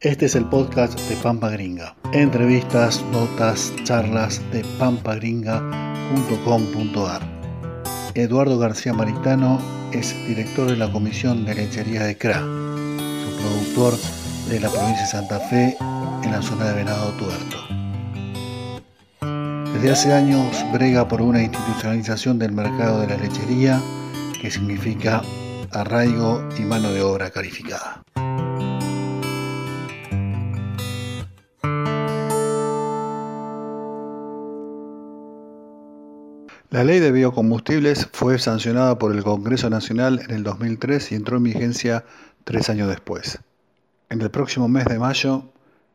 Este es el podcast de Pampa Gringa. Entrevistas, notas, charlas de pampagringa.com.ar. Eduardo García Maritano es director de la Comisión de Lechería de CRA, su productor de la provincia de Santa Fe en la zona de Venado Tuerto. Desde hace años brega por una institucionalización del mercado de la lechería que significa arraigo y mano de obra calificada. La ley de biocombustibles fue sancionada por el Congreso Nacional en el 2003 y entró en vigencia tres años después. En el próximo mes de mayo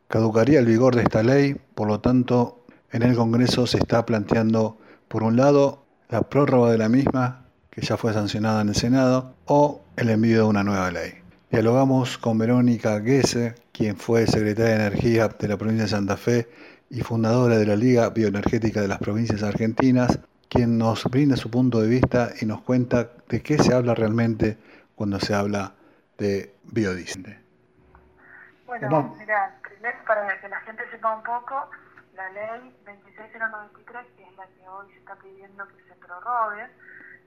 caducaría el vigor de esta ley, por lo tanto, en el Congreso se está planteando, por un lado, la prórroga de la misma, que ya fue sancionada en el Senado, o el envío de una nueva ley. Dialogamos con Verónica Guese, quien fue secretaria de Energía de la provincia de Santa Fe y fundadora de la Liga Bioenergética de las Provincias Argentinas, quien nos brinda su punto de vista y nos cuenta de qué se habla realmente cuando se habla de biodiesel. Bueno, mira, primero para que la gente sepa un poco, la ley 26093, que es la que hoy se está pidiendo que se prorrogue,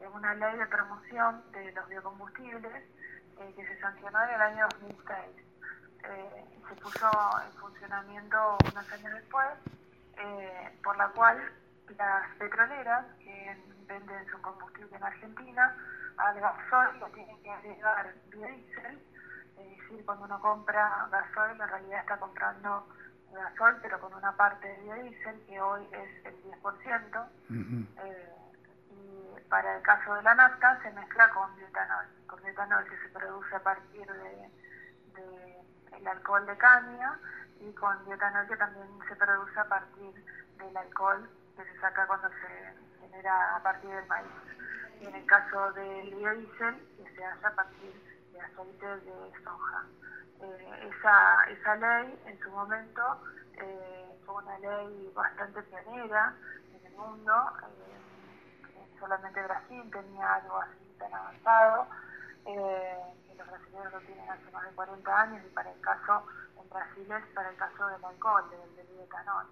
es una ley de promoción de los biocombustibles eh, que se sancionó en el año 2006. Eh, se puso en funcionamiento unos años después, eh, por la cual las petroleras que venden su combustible en Argentina al gasol lo tienen que agregar biodiesel, es decir, cuando uno compra gasol en realidad está comprando gasol pero con una parte de biodiesel que hoy es el 10%. eh, y para el caso de la nafta se mezcla con bioetanol, con bioetanol que se produce a partir de, de el alcohol de caña y con bioetanol que también se produce a partir del alcohol que se saca cuando se genera a partir del maíz. Y en el caso del biodiesel, que se hace a partir de aceite de soja. Eh, esa, esa ley en su momento eh, fue una ley bastante pionera en el mundo. Eh, solamente Brasil tenía algo así tan avanzado. que los brasileños lo tienen hace más de 40 años y para el caso en Brasil es para el caso del alcohol, del, del bioetanol.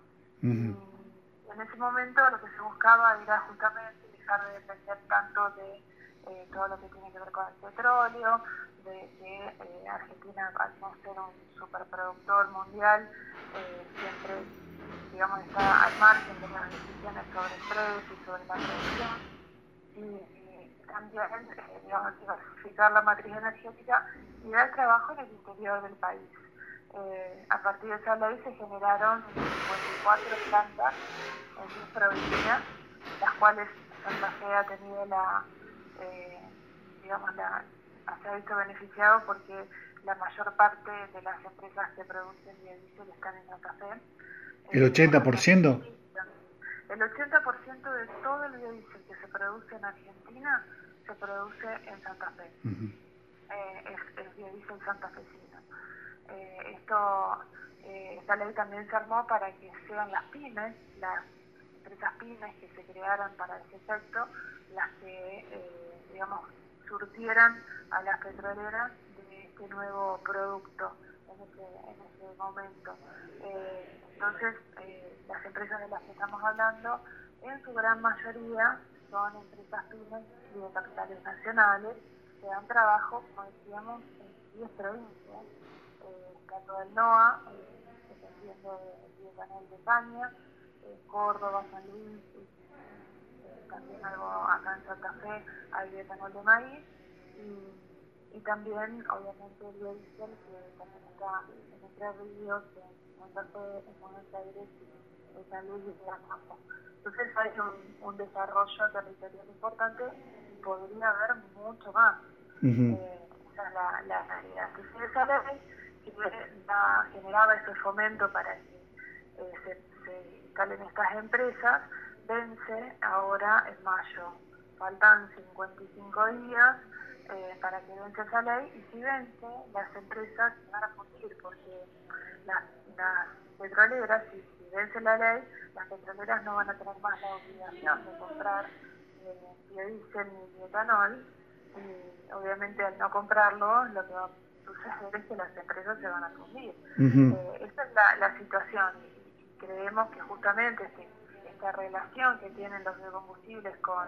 En ese momento lo que se buscaba era justamente dejar de depender tanto de eh, todo lo que tiene que ver con el petróleo, de que eh, Argentina, al no ser un superproductor mundial, eh, siempre digamos, está al margen de las decisiones sobre el precio y sobre la producción. Y, también, digamos, diversificar la matriz energética y dar trabajo en el interior del país. Eh, a partir de esa ley se generaron 54 plantas en 10 provincias, las cuales Santa Fe ha tenido la, eh, digamos, la, se ha visto beneficiado porque la mayor parte de las empresas que producen biodiesel están en Santa Fe. ¿El 80%? El 80% de todo el biodiesel que se produce en Argentina se produce en Santa Fe. Uh -huh. eh, es el biodiesel santafesino. Eh, esto, eh, esta ley también se armó para que sean las pymes, las empresas pymes que se crearan para ese efecto, las que, eh, digamos, surtieran a las petroleras de este nuevo producto en ese, en ese momento. Eh, entonces, las empresas de las que estamos hablando, en su gran mayoría, son empresas pymes y de capitales nacionales que dan trabajo, como decíamos, en 10 provincias tanto del NOA, eh, dependiendo del biocanal de Caña, eh, Córdoba, San Luis, eh, también algo acá en Santa Fe hay biocanal de maíz, y, y también obviamente el biodiesel que también está en Entre Ríos, en Santa Fe, en Buenos Aires, en San Luis y en La Pampa. Entonces hay un, un desarrollo territorial importante y podría haber mucho más. Uh -huh. eh, esa es la, la realidad. Esa ley la, generaba ese fomento para que eh, se, se estas empresas, vence ahora en mayo. Faltan 55 días eh, para que vence esa ley y si vence, las empresas van a cumplir porque las, petroleras, si, vence la ley, las petroleras no van a tener más la obligación de comprar eh, biodiesel ni bioetanol y obviamente al no comprarlo lo que va suceder es que las empresas se van a fundir. Eh, esa es la, situación y creemos que justamente este, esta relación que tienen los biocombustibles con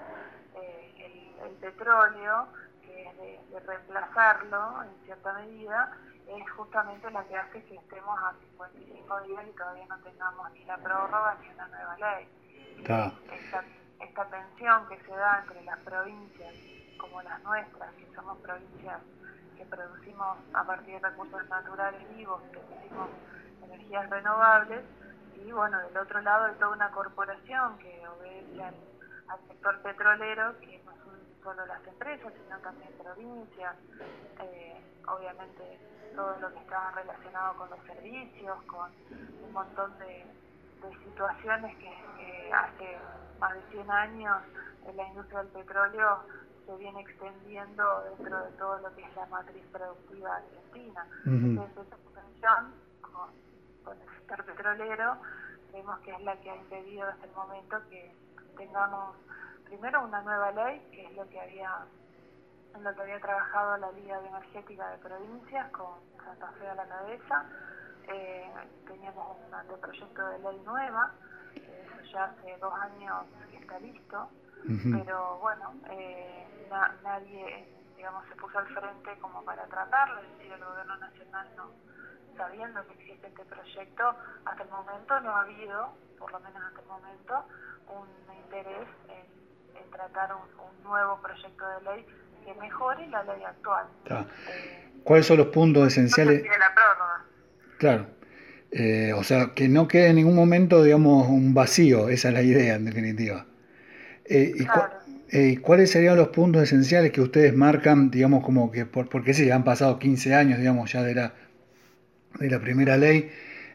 eh, el, petróleo, que es de, reemplazarlo en cierta medida, es justamente la que hace que estemos a 55 días y todavía no tengamos ni la prórroga ni una nueva ley. Esta, esta tensión que se da entre las provincias como las nuestras, que somos provincias que producimos a partir de recursos naturales vivos, que producimos energías renovables, y bueno, del otro lado hay toda una corporación que obedece al, sector petrolero, que no son solo las empresas, sino también provincias, eh, obviamente todo lo que está relacionado con los servicios, con un montón de, situaciones que, hace más de 100 años en la industria del petróleo se viene extendiendo dentro de todo lo que es la matriz productiva argentina. Entonces, esa extensión con, con, el sector petrolero vemos que es la que ha impedido hasta el momento que tengamos primero una nueva ley, que es lo que había en lo que había trabajado la Liga Bioenergética de Provincias con Santa Fe a la cabeza. Eh, teníamos un anteproyecto de ley nueva, eso ya hace dos años que está listo, pero bueno, eh, nadie, digamos, se puso al frente como para tratarlo, es decir, el gobierno nacional no, sabiendo que existe este proyecto, hasta el momento no ha habido, por lo menos hasta el momento, un interés en, tratar un, nuevo proyecto de ley que mejore la ley actual. Eh, ¿Cuáles son los puntos esenciales? la prórroga. Claro. Eh, o sea, que no quede en ningún momento, digamos, un vacío, esa es la idea, en definitiva. Eh, claro. Eh, ¿Cuáles serían los puntos esenciales que ustedes marcan, digamos, como que, por, porque sí, han pasado 15 años, digamos, ya de la, de la primera ley,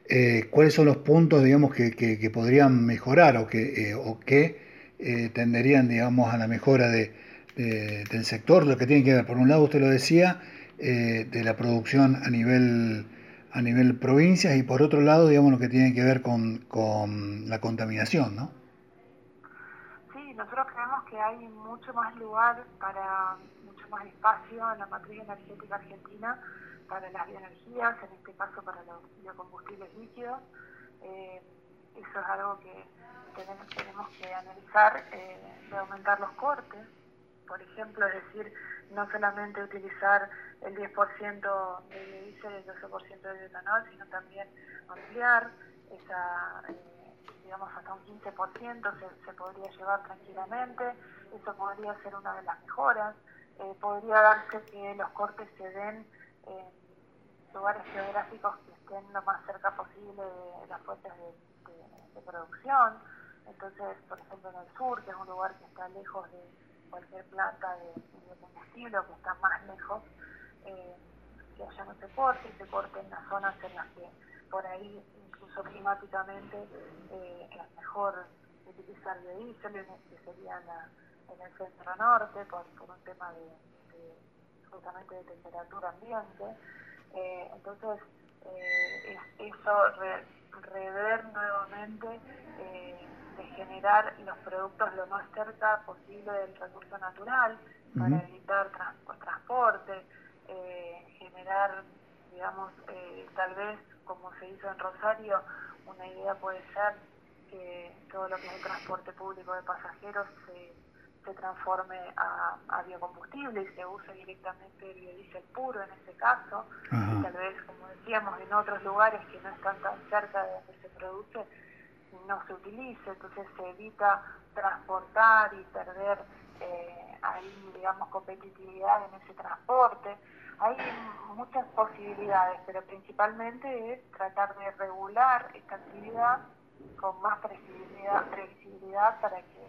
eh, ¿cuáles son los puntos, digamos, que, que, podrían mejorar o que, o que tenderían, digamos, a la mejora de, del sector? Lo que tiene que ver, por un lado, usted lo decía, de la producción a nivel a nivel provincias y por otro lado, digamos, lo que tiene que ver con, con la contaminación, ¿no? Nosotros creemos que hay mucho más lugar para, mucho más espacio en la matriz energética argentina para las bioenergías, en este caso para los biocombustibles líquidos. Eh, eso es algo que tenemos, que analizar, eh, de aumentar los cortes, por ejemplo, es decir, no solamente utilizar el 10% de biodiesel y el 12% de etanol, sino también ampliar esa... Eh, digamos hasta un 15% se, se podría llevar tranquilamente, eso podría ser una de las mejoras, eh, podría darse que los cortes se den en lugares geográficos que estén lo más cerca posible de las fuentes de, producción, entonces por ejemplo en el sur, que es un lugar que está lejos de cualquier planta de, combustible o que está más lejos, eh, que allá no se corte, se corte en las zonas en las que por ahí incluso climáticamente eh, es mejor utilizar biodiesel, que sería en el centro norte, por, un tema de, justamente de temperatura ambiente. Eh, entonces, eh, eso, rever nuevamente de generar los productos lo más cerca posible del recurso natural para evitar transporte, generar, digamos, tal vez como se hizo en Rosario, una idea puede ser que todo lo que es el transporte público de pasajeros se, se transforme a, biocombustible y se use directamente el biodiesel puro en ese caso. Tal vez, como decíamos, en otros lugares que no están tan cerca de donde se produce, no se utilice, entonces se evita transportar y perder eh, ahí, digamos, competitividad en ese transporte. Hay muchas posibilidades, pero principalmente es tratar de regular esta actividad con más previsibilidad, para que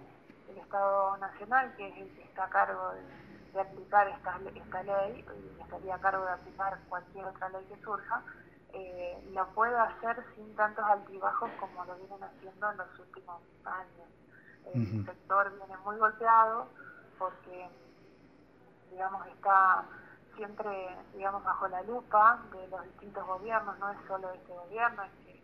el Estado Nacional, que es el que está a cargo de, aplicar esta, esta ley, y estaría a cargo de aplicar cualquier otra ley que surja, eh, la pueda hacer sin tantos altibajos como lo vienen haciendo en los últimos años. El sector viene muy golpeado porque, digamos, está siempre, digamos, bajo la lupa de los distintos gobiernos, no es solo este gobierno, es que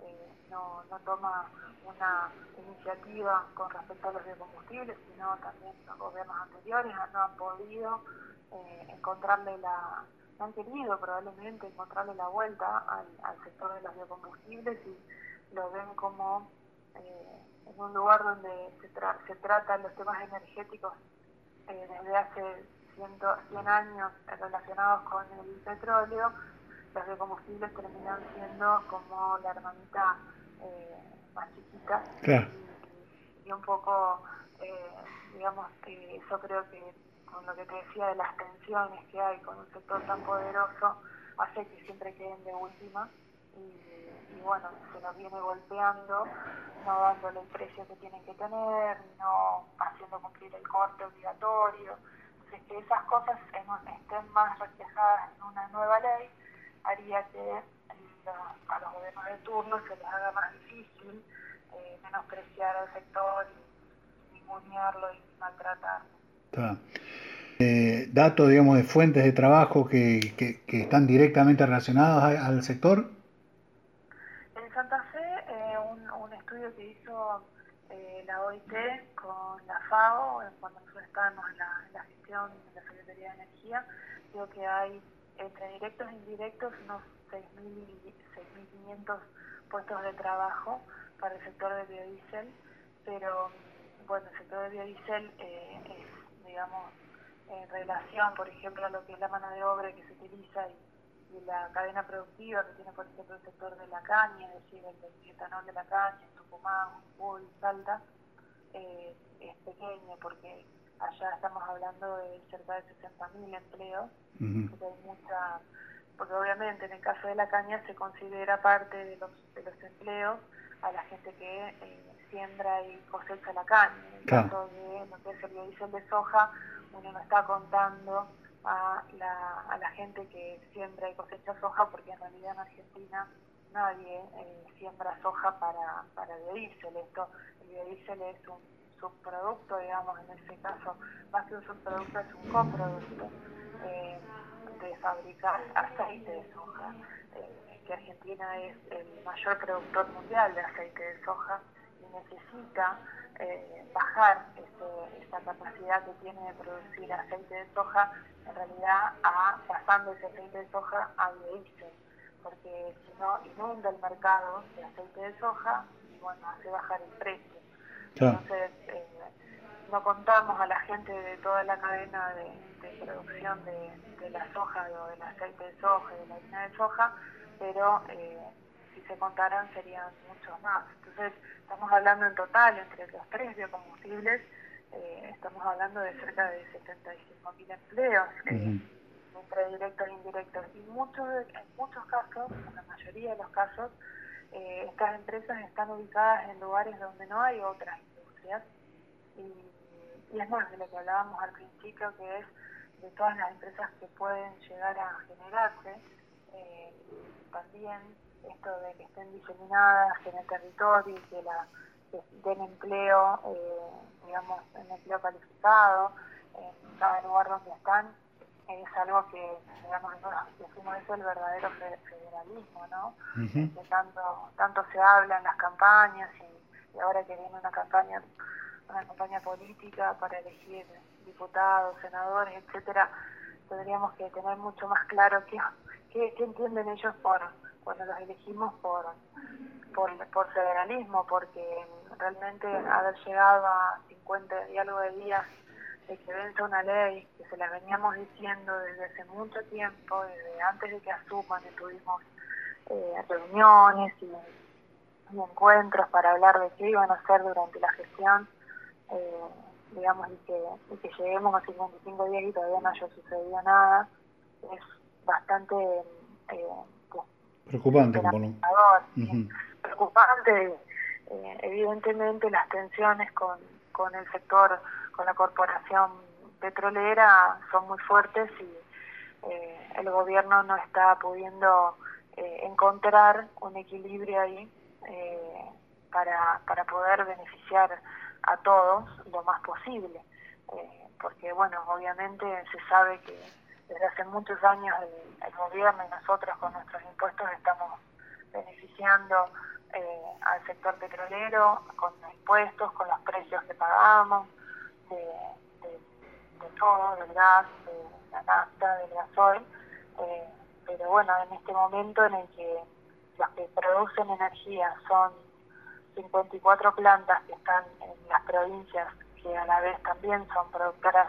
eh, no, no toma una iniciativa con respecto a los biocombustibles, sino también los gobiernos anteriores no han podido eh, encontrarle la, no han querido probablemente encontrarle la vuelta al, sector de los biocombustibles y lo ven como eh, en un lugar donde se, se tratan los temas energéticos eh, desde hace 100, años relacionados con el petróleo, los biocombustibles terminan siendo como la hermanita eh, más chiquita. Y, un poco, digamos, que eso creo que con lo que te decía de las tensiones que hay con un sector tan poderoso, hace que siempre queden de última. Y, bueno, se nos viene golpeando, no dándole el precio que tienen que tener, no haciendo cumplir el corte obligatorio. Entonces, que esas cosas estén más reflejadas en una nueva ley haría que a los gobiernos de turno se les haga más difícil eh, menospreciar al sector y ningunearlo y maltratarlo. Eh, datos, digamos, de fuentes de trabajo que, que, están directamente relacionados al sector? En Santa Fe, eh, un, un, estudio que hizo eh, la OIT con la FAO, cuando nosotros estábamos en la, gestión de la Secretaría de Energía, digo que hay entre directos e indirectos unos 6.500 puestos de trabajo para el sector de biodiesel, pero bueno, el sector de biodiesel es digamos, en relación, por ejemplo, a lo que es la mano de obra que se utiliza y, la cadena productiva que tiene, por ejemplo, el sector de la caña, es decir, el etanol de la caña, Tucumán, Jujuy, Salta, eh, es pequeño porque allá estamos hablando de cerca de 60.000 empleos, porque hay mucha, porque obviamente en el caso de la caña se considera parte de los, de los empleos a la gente que eh, siembra y cosecha la caña. En el caso de lo que es el biodiesel de soja, uno no está contando a la, a la gente que siembra y cosecha soja, porque en realidad en Argentina nadie eh, siembra soja para, para biodiesel. Esto, el biodiesel es un subproducto, digamos, en este caso, más que un subproducto, es un coproducto eh, de fabricar aceite de soja. Eh, que Argentina es el mayor productor mundial de aceite de soja necesita eh, bajar ese, esa capacidad que tiene de producir aceite de soja, en realidad a, pasando ese aceite de soja a biodiesel, porque si no inunda el mercado de aceite de soja y bueno, hace bajar el precio. Entonces, eh, no contamos a la gente de toda la cadena de, producción de, la soja o del aceite de soja y de la harina de soja, pero eh, si se contaran serían muchos más. Entonces, estamos hablando en total, entre los tres biocombustibles, eh, estamos hablando de cerca de 75.000 empleos, eh, entre directos e indirectos. Y muchos, en muchos casos, en la mayoría de los casos, eh, estas empresas están ubicadas en lugares donde no hay otras industrias. Y, es más de lo que hablábamos al principio, que es de todas las empresas que pueden llegar a generarse, también esto de que estén diseminadas en el territorio y que, la, den empleo, eh, digamos, en empleo calificado, en cada lugar donde están, es algo que, digamos, decimos eso el verdadero federalismo, ¿no? Que tanto, tanto se habla en las campañas y, ahora que viene una campaña una campaña política para elegir diputados, senadores, etcétera, tendríamos que tener mucho más claro qué, qué, qué entienden ellos por cuando los elegimos por, por, federalismo, porque realmente haber llegado a 50 y algo de días de que vence una ley, que se la veníamos diciendo desde hace mucho tiempo, desde antes de que asuman, y tuvimos eh, reuniones y, encuentros para hablar de qué iban a hacer durante la gestión, eh, digamos, y que, y que lleguemos a 55 días y todavía no haya sucedido nada, es bastante... Eh, Preocupante, Preocupante, eh, evidentemente las tensiones con, con el sector, con la corporación petrolera son muy fuertes y eh, el gobierno no está pudiendo eh, encontrar un equilibrio ahí para, para poder beneficiar a todos lo más posible. porque, bueno, obviamente se sabe que desde hace muchos años el, gobierno y nosotros con nuestros impuestos estamos beneficiando eh, al sector petrolero con impuestos, con los precios que pagamos, de, todo, del gas, de la nafta, del gasoil. pero bueno, en este momento en el que los que producen energía son 54 plantas que están en las provincias que a la vez también son productoras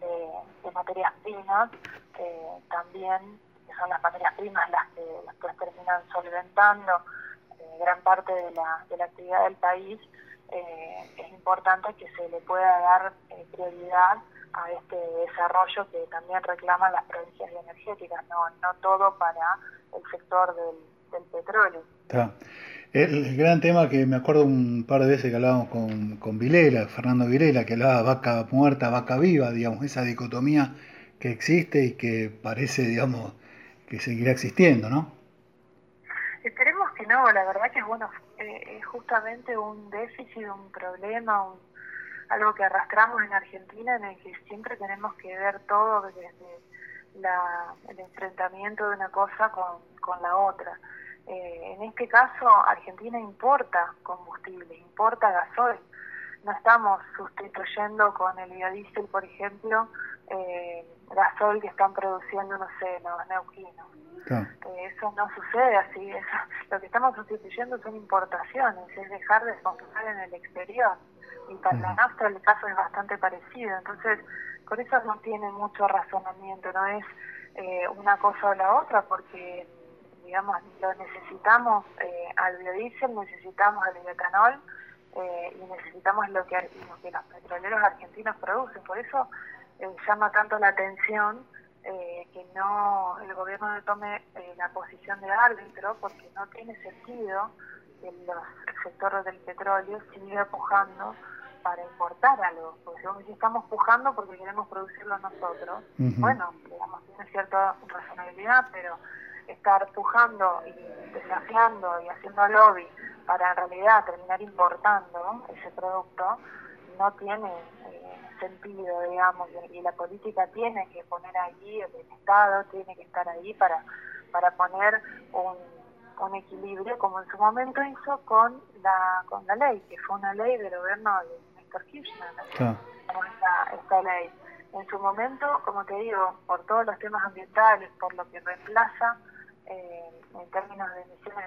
de, materias primas, eh, también son las materias primas las que después terminan solventando eh, gran parte de la, de la actividad del país, eh, es importante que se le pueda dar prioridad a este desarrollo que también reclaman las provincias energéticas, no, no todo para el sector del, del petróleo. El, gran tema que me acuerdo un par de veces que hablábamos con, con Vilela, Fernando Vilela, que hablaba vaca muerta, vaca viva, digamos, esa dicotomía que existe y que parece, digamos, que seguirá existiendo, ¿no? Esperemos que no, la verdad que es bueno, eh, es justamente un déficit, un problema, algo que arrastramos en Argentina en el que siempre tenemos que ver todo desde la, el enfrentamiento de una cosa con, con la otra. Eh, en este caso, Argentina importa combustible, importa gasoil. No estamos sustituyendo con el biodiesel, por ejemplo, eh, gasoil que están produciendo, no sé, los neuquinos. Eso no sucede así. lo que estamos sustituyendo son importaciones, es dejar de comprar en el exterior. Y para la nafta el caso es bastante parecido. Entonces, por eso no tiene mucho razonamiento, no es eh, una cosa o la otra, porque digamos, lo necesitamos eh, al biodiesel, necesitamos al bioetanol eh, y necesitamos lo que, lo que los petroleros argentinos producen. Por eso eh, llama tanto la atención que no el gobierno no tome la posición de árbitro, porque no tiene sentido que los, el sector del petróleo siga pujando para importar algo, porque si estamos pujando porque queremos producirlo nosotros, bueno, digamos, tiene cierta razonabilidad, pero estar pujando y desafiando y haciendo lobby para en realidad terminar importando ese producto no tiene eh, sentido, digamos, y la política tiene que poner ahí, el Estado tiene que estar ahí para, para poner un, un equilibrio, como en su momento hizo con la, con la ley, que fue una ley del gobierno de Néstor Kirchner, esta, esta ley. En su momento, como te digo, por todos los temas ambientales, por lo que reemplaza eh, en términos de emisiones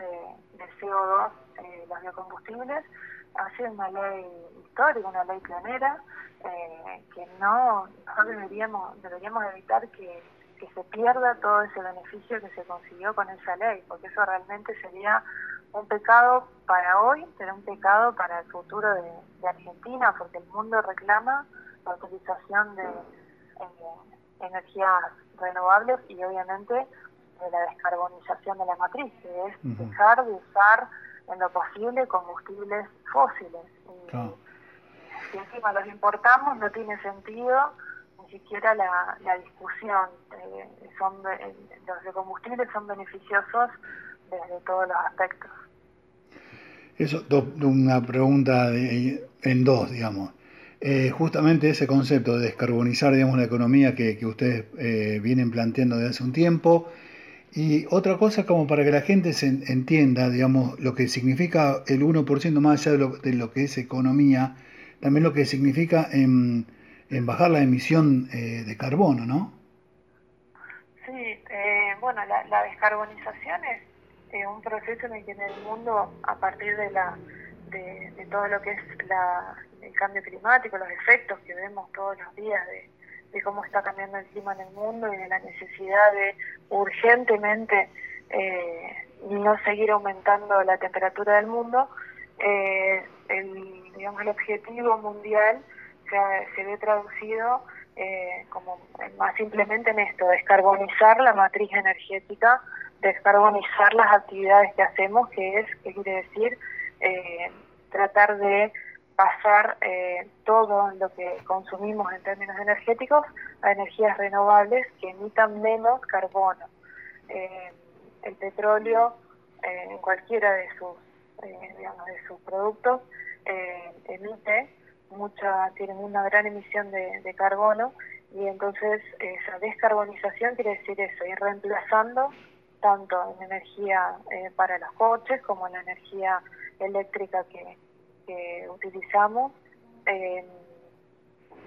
de, CO2, eh, los biocombustibles, ha sido una ley histórica, una ley pionera, eh, que no, deberíamos, deberíamos evitar que, se pierda todo ese beneficio que se consiguió con esa ley, porque eso realmente sería un pecado para hoy, pero un pecado para el futuro de, Argentina, porque el mundo reclama la utilización de energías renovables y obviamente de la descarbonización de la matriz, que es dejar de usar en lo posible combustibles fósiles. Si encima los importamos, no tiene sentido ni siquiera la, la discusión. Eh, son Los de combustibles son beneficiosos desde todos los aspectos. Eso, una pregunta en dos, digamos. Eh, justamente ese concepto de descarbonizar digamos, la economía que, que ustedes eh, vienen planteando desde hace un tiempo, y otra cosa como para que la gente se entienda, digamos, lo que significa el 1% más allá de lo, de lo, que es economía, también lo que significa en, en bajar la emisión eh, de carbono, ¿no? Sí, eh, bueno, la, descarbonización es eh, un proceso en el que en el mundo, a partir de, la, de, de todo lo que es la, el cambio climático, los efectos que vemos todos los días de de cómo está cambiando el clima en el mundo y de la necesidad de urgentemente eh, no seguir aumentando la temperatura del mundo, eh, el, digamos, el objetivo mundial se, ve traducido eh, como más simplemente en esto, descarbonizar la matriz energética, descarbonizar las actividades que hacemos, que es, que quiere decir, eh, tratar de pasar eh, todo lo que consumimos en términos energéticos a energías renovables que emitan menos carbono. Eh, el petróleo, eh, en cualquiera de sus, digamos, de sus productos, emite mucha, tiene una gran emisión de, de carbono y entonces esa descarbonización quiere decir eso, ir reemplazando tanto en energía para los coches como en energía eléctrica que que utilizamos, eh,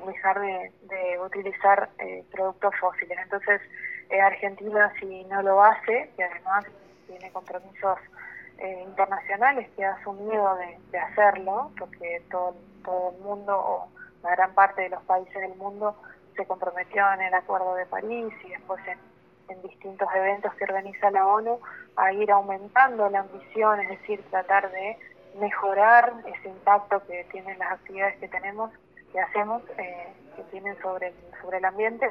dejar de, utilizar eh, productos fósiles. Entonces, Argentina si no lo hace, que además tiene compromisos internacionales que ha asumido de, hacerlo, porque todo, todo el mundo o la gran parte de los países del mundo se comprometió en el Acuerdo de París y después en, distintos eventos que organiza la ONU a ir aumentando la ambición, es decir, tratar de mejorar ese impacto que tienen las actividades que tenemos, que hacemos, eh, que tienen sobre el, sobre el ambiente.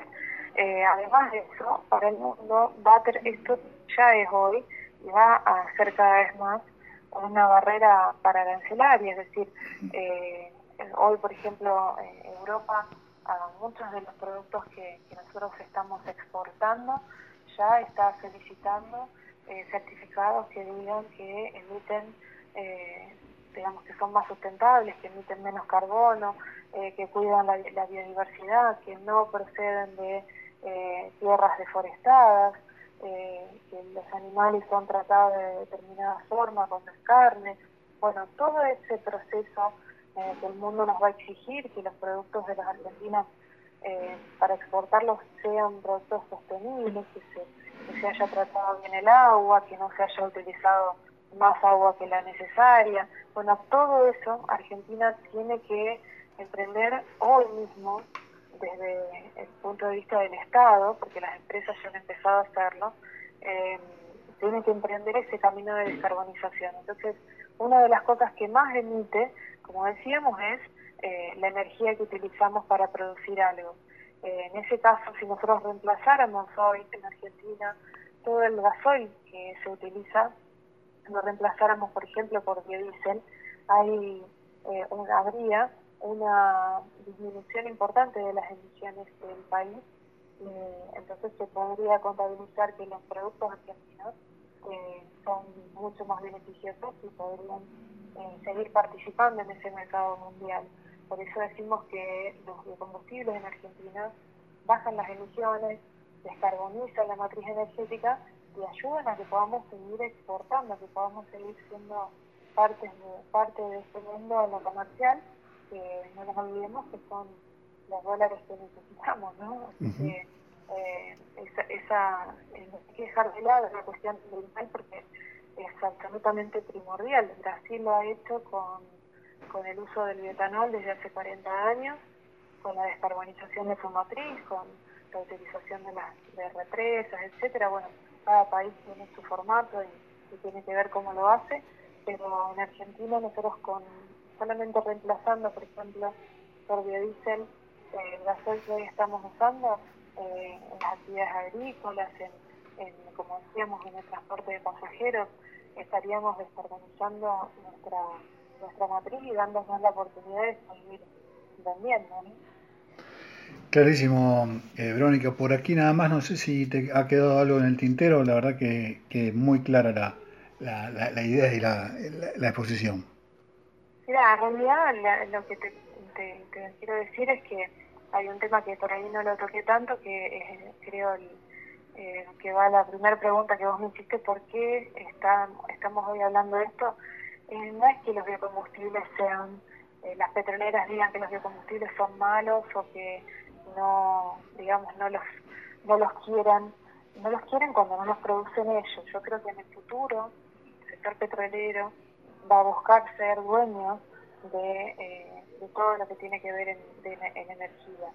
Eh, además de eso, para el mundo, va esto ya es hoy y va a ser cada vez más una barrera para arancelaria, es decir, eh, hoy, por ejemplo, en Europa a muchos de los productos que, nosotros estamos exportando ya está solicitando eh, certificados que digan que emiten, eh, digamos que son más sustentables, que emiten menos carbono, eh, que cuidan la, biodiversidad, que no proceden de tierras deforestadas, que los animales son tratados de determinada forma, con carne. Bueno, todo ese proceso eh, que el mundo nos va a exigir que los productos de las Argentinas eh, para exportarlos sean productos sostenibles, que se haya tratado bien el agua, que no se haya utilizado más agua que la necesaria. Bueno, todo eso Argentina tiene que emprender hoy mismo desde el punto de vista del Estado, porque las empresas ya han empezado a hacerlo, eh, tiene que emprender ese camino de descarbonización. Entonces, una de las cosas que más emite como decíamos, es eh, la energía que utilizamos para producir algo. Eh, en ese caso, si nosotros reemplazáramos hoy en Argentina todo el gasoil que se utiliza, lo reemplazáramos, por ejemplo, por biodiesel, hay, eh, habría una disminución importante de las emisiones del país. entonces se podría contabilizar que los productos argentinos son mucho más beneficiosos y podrían seguir participando en ese mercado mundial. Por eso decimos que los biocombustibles en Argentina bajan las emisiones, descarbonizan la matriz energética y ayudan a que podamos seguir exportando, que podamos seguir siendo parte de, parte de este mundo en lo comercial, que no nos olvidemos que son los dólares que necesitamos, ¿no? que, eh, esa, esa eh, hay que dejar de lado la cuestión ambiental porque es absolutamente primordial. Brasil lo ha hecho con, con el uso del bioetanol desde hace 40 años, con la descarbonización de su matriz, con la utilización de las de represas, etcétera. Bueno, cada país tiene su formato y, tiene que ver cómo lo hace, pero en Argentina nosotros con solamente reemplazando, por ejemplo, por biodiesel, eh, el gasoil que hoy estamos usando eh, en las actividades agrícolas, en como decíamos, en el transporte de pasajeros, estaríamos desorganizando nuestra, nuestra matriz y dándonos la oportunidad de seguir vendiendo. Clarísimo, eh, Verónica. Por aquí nada más, no sé si te ha quedado algo en el tintero, la verdad que, que muy clara la, la, idea y la, la, exposición. Mira, en realidad lo que te, te, quiero decir es que hay un tema que por ahí no lo toqué tanto, que es, creo el, eh, que va a la primera pregunta que vos me hiciste, ¿por qué estamos hoy hablando de esto? Eh, no es que los biocombustibles sean, eh, las petroleras digan que los biocombustibles son malos o que no, digamos, no los, no los quieran, no los quieren cuando no los producen ellos. Yo creo que en el futuro el sector petrolero va a buscar ser dueño de, de todo lo que tiene que ver en, en energía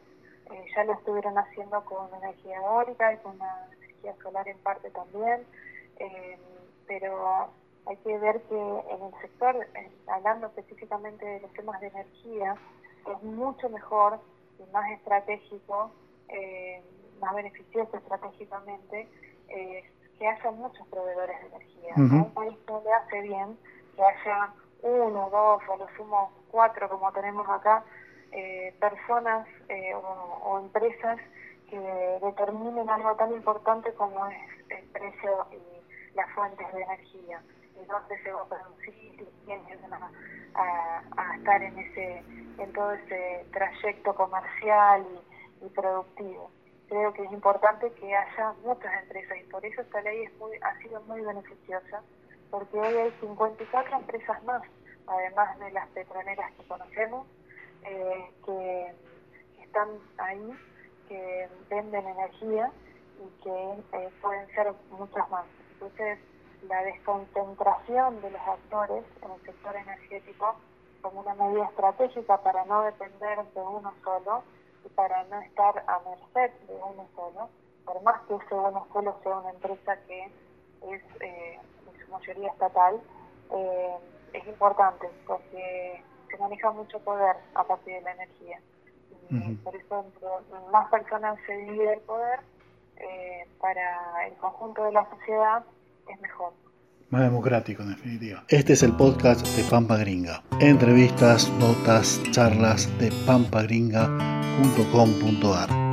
eh, ya lo estuvieron haciendo con energía eólica y con energía solar en parte también, eh, pero hay que ver que en el sector, eh, hablando específicamente de los temas de energía, es mucho mejor y más estratégico, más beneficioso estratégicamente, que haya muchos proveedores de energía. A un país no le hace bien que haya uno, dos o lo sumo cuatro como tenemos acá, eh, personas eh, o, empresas que determinen algo tan importante como es el precio y las fuentes de energía y dónde se va a producir y quiénes van a, estar en ese en todo ese trayecto comercial y, productivo. Creo que es importante que haya muchas empresas y por eso esta ley es muy, ha sido muy beneficiosa porque hoy hay 54 empresas más, además de las petroleras que conocemos, eh, que están ahí, que venden energía y que eh, pueden ser muchas más. Entonces, la desconcentración de los actores en el sector energético como una medida estratégica para no depender de uno solo y para no estar a merced de uno solo, por más que ese uno solo sea una empresa que es eh, en su mayoría estatal, eh, es importante porque se maneja mucho poder a partir de la energía. Por eso, más personas se divide el poder, eh, para el conjunto de la sociedad es mejor. Más democrático, en definitiva. Este es el podcast de Pampa Gringa. Entrevistas, notas, charlas de pampagringa.com.ar.